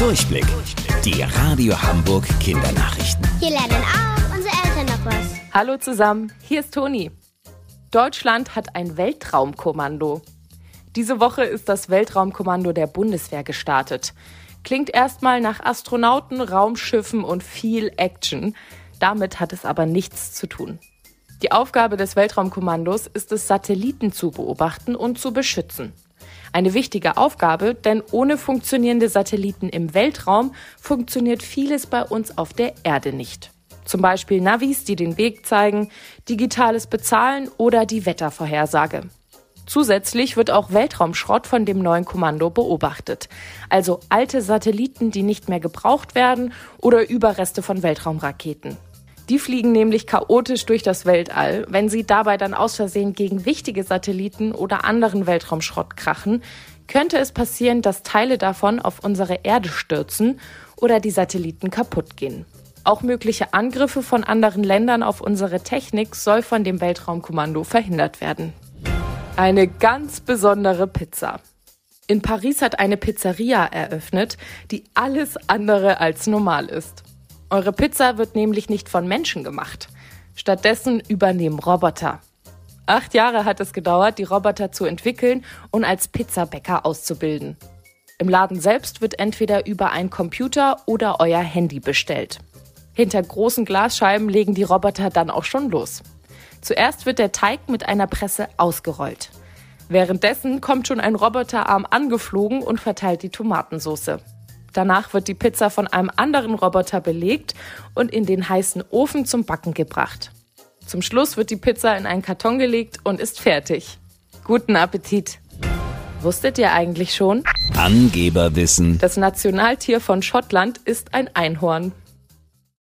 Durchblick. Die Radio Hamburg Kindernachrichten. Hier lernen auch unsere Eltern noch was. Hallo zusammen, hier ist Toni. Deutschland hat ein Weltraumkommando. Diese Woche ist das Weltraumkommando der Bundeswehr gestartet. Klingt erstmal nach Astronauten, Raumschiffen und viel Action. Damit hat es aber nichts zu tun. Die Aufgabe des Weltraumkommandos ist es, Satelliten zu beobachten und zu beschützen. Eine wichtige Aufgabe, denn ohne funktionierende Satelliten im Weltraum funktioniert vieles bei uns auf der Erde nicht. Zum Beispiel Navis, die den Weg zeigen, digitales Bezahlen oder die Wettervorhersage. Zusätzlich wird auch Weltraumschrott von dem neuen Kommando beobachtet. Also alte Satelliten, die nicht mehr gebraucht werden oder Überreste von Weltraumraketen. Die fliegen nämlich chaotisch durch das Weltall. Wenn sie dabei dann aus Versehen gegen wichtige Satelliten oder anderen Weltraumschrott krachen, könnte es passieren, dass Teile davon auf unsere Erde stürzen oder die Satelliten kaputt gehen. Auch mögliche Angriffe von anderen Ländern auf unsere Technik soll von dem Weltraumkommando verhindert werden. Eine ganz besondere Pizza. In Paris hat eine Pizzeria eröffnet, die alles andere als normal ist. Eure Pizza wird nämlich nicht von Menschen gemacht. Stattdessen übernehmen Roboter. Acht Jahre hat es gedauert, die Roboter zu entwickeln und als Pizzabäcker auszubilden. Im Laden selbst wird entweder über einen Computer oder euer Handy bestellt. Hinter großen Glasscheiben legen die Roboter dann auch schon los. Zuerst wird der Teig mit einer Presse ausgerollt. Währenddessen kommt schon ein Roboterarm angeflogen und verteilt die Tomatensauce. Danach wird die Pizza von einem anderen Roboter belegt und in den heißen Ofen zum Backen gebracht. Zum Schluss wird die Pizza in einen Karton gelegt und ist fertig. Guten Appetit! Wusstet ihr eigentlich schon? Angeberwissen. Das Nationaltier von Schottland ist ein Einhorn.